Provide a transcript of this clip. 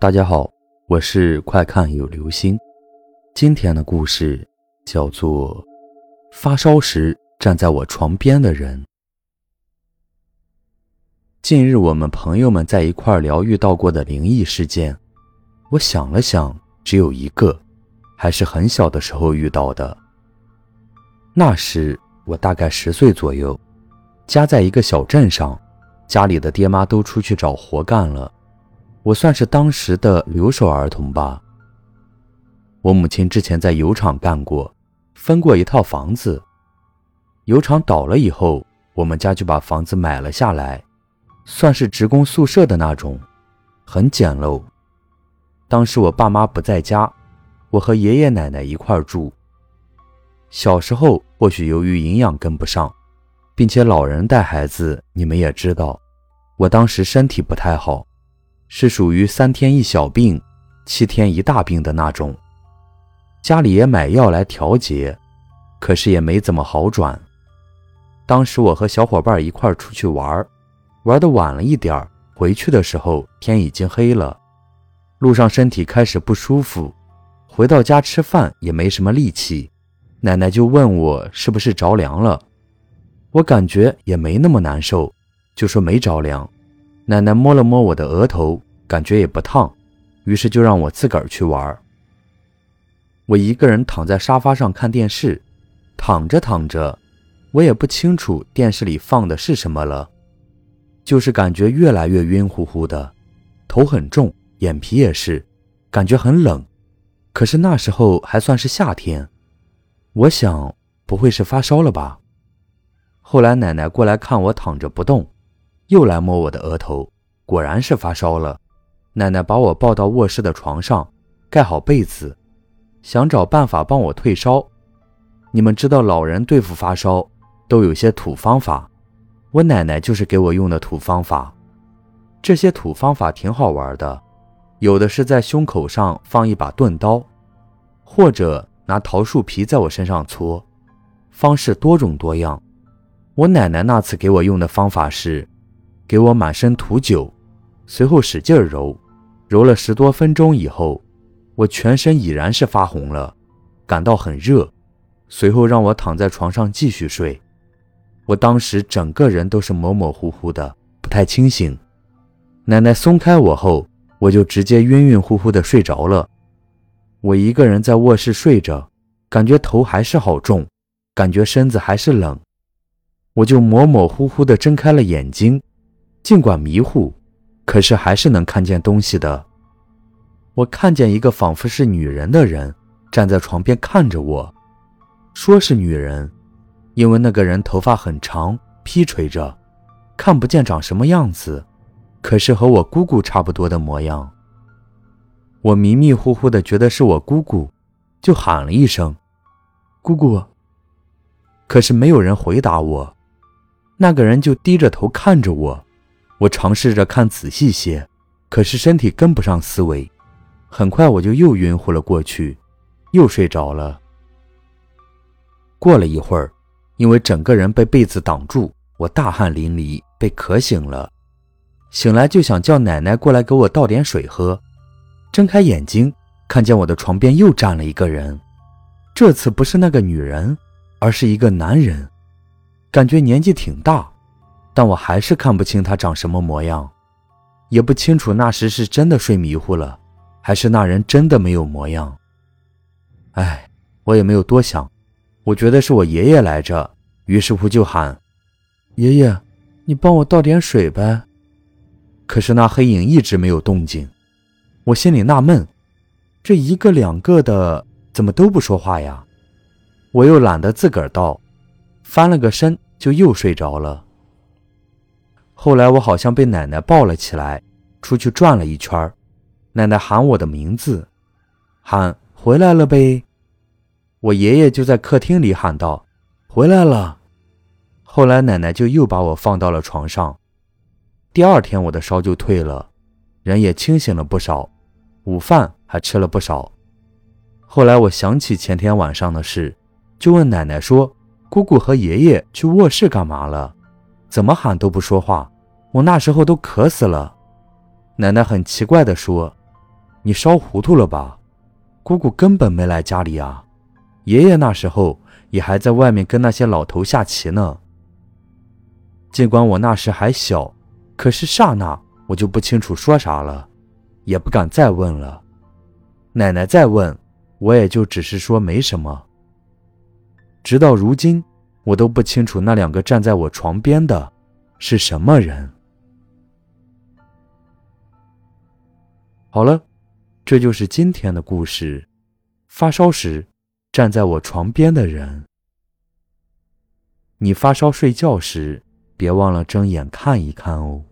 大家好，我是快看有流星。今天的故事叫做《发烧时站在我床边的人》。近日我们朋友们在一块聊遇到过的灵异事件，我想了想，只有一个，还是很小的时候遇到的。那时我大概十岁左右，家在一个小镇上，家里的爹妈都出去找活干了。我算是当时的留守儿童吧。我母亲之前在油厂干过，分过一套房子。油厂倒了以后，我们家就把房子买了下来，算是职工宿舍的那种，很简陋。当时我爸妈不在家，我和爷爷奶奶一块住。小时候或许由于营养跟不上，并且老人带孩子，你们也知道，我当时身体不太好。是属于三天一小病，七天一大病的那种。家里也买药来调节，可是也没怎么好转。当时我和小伙伴一块出去玩，玩的晚了一点回去的时候天已经黑了。路上身体开始不舒服，回到家吃饭也没什么力气。奶奶就问我是不是着凉了，我感觉也没那么难受，就说没着凉。奶奶摸了摸我的额头，感觉也不烫，于是就让我自个儿去玩。我一个人躺在沙发上看电视，躺着躺着，我也不清楚电视里放的是什么了，就是感觉越来越晕乎乎的，头很重，眼皮也是，感觉很冷。可是那时候还算是夏天，我想不会是发烧了吧？后来奶奶过来看我躺着不动。又来摸我的额头，果然是发烧了。奶奶把我抱到卧室的床上，盖好被子，想找办法帮我退烧。你们知道，老人对付发烧都有些土方法，我奶奶就是给我用的土方法。这些土方法挺好玩的，有的是在胸口上放一把钝刀，或者拿桃树皮在我身上搓，方式多种多样。我奶奶那次给我用的方法是。给我满身涂酒，随后使劲揉，揉了十多分钟以后，我全身已然是发红了，感到很热。随后让我躺在床上继续睡，我当时整个人都是模模糊糊的，不太清醒。奶奶松开我后，我就直接晕晕乎乎的睡着了。我一个人在卧室睡着，感觉头还是好重，感觉身子还是冷，我就模模糊糊的睁开了眼睛。尽管迷糊，可是还是能看见东西的。我看见一个仿佛是女人的人站在床边看着我，说是女人，因为那个人头发很长，披垂着，看不见长什么样子，可是和我姑姑差不多的模样。我迷迷糊糊的觉得是我姑姑，就喊了一声“姑姑”，可是没有人回答我，那个人就低着头看着我。我尝试着看仔细些，可是身体跟不上思维，很快我就又晕乎了过去，又睡着了。过了一会儿，因为整个人被被子挡住，我大汗淋漓，被渴醒了。醒来就想叫奶奶过来给我倒点水喝。睁开眼睛，看见我的床边又站了一个人，这次不是那个女人，而是一个男人，感觉年纪挺大。但我还是看不清他长什么模样，也不清楚那时是真的睡迷糊了，还是那人真的没有模样。哎，我也没有多想，我觉得是我爷爷来着，于是乎就喊：“爷爷，你帮我倒点水呗。”可是那黑影一直没有动静，我心里纳闷，这一个两个的怎么都不说话呀？我又懒得自个儿倒，翻了个身就又睡着了。后来我好像被奶奶抱了起来，出去转了一圈奶奶喊我的名字，喊回来了呗。我爷爷就在客厅里喊道：“回来了。”后来奶奶就又把我放到了床上。第二天我的烧就退了，人也清醒了不少，午饭还吃了不少。后来我想起前天晚上的事，就问奶奶说：“姑姑和爷爷去卧室干嘛了？”怎么喊都不说话，我那时候都渴死了。奶奶很奇怪地说：“你烧糊涂了吧？姑姑根本没来家里啊！爷爷那时候也还在外面跟那些老头下棋呢。尽管我那时还小，可是刹那我就不清楚说啥了，也不敢再问了。奶奶再问，我也就只是说没什么。直到如今，我都不清楚那两个站在我床边的是什么人。好了，这就是今天的故事。发烧时，站在我床边的人。你发烧睡觉时，别忘了睁眼看一看哦。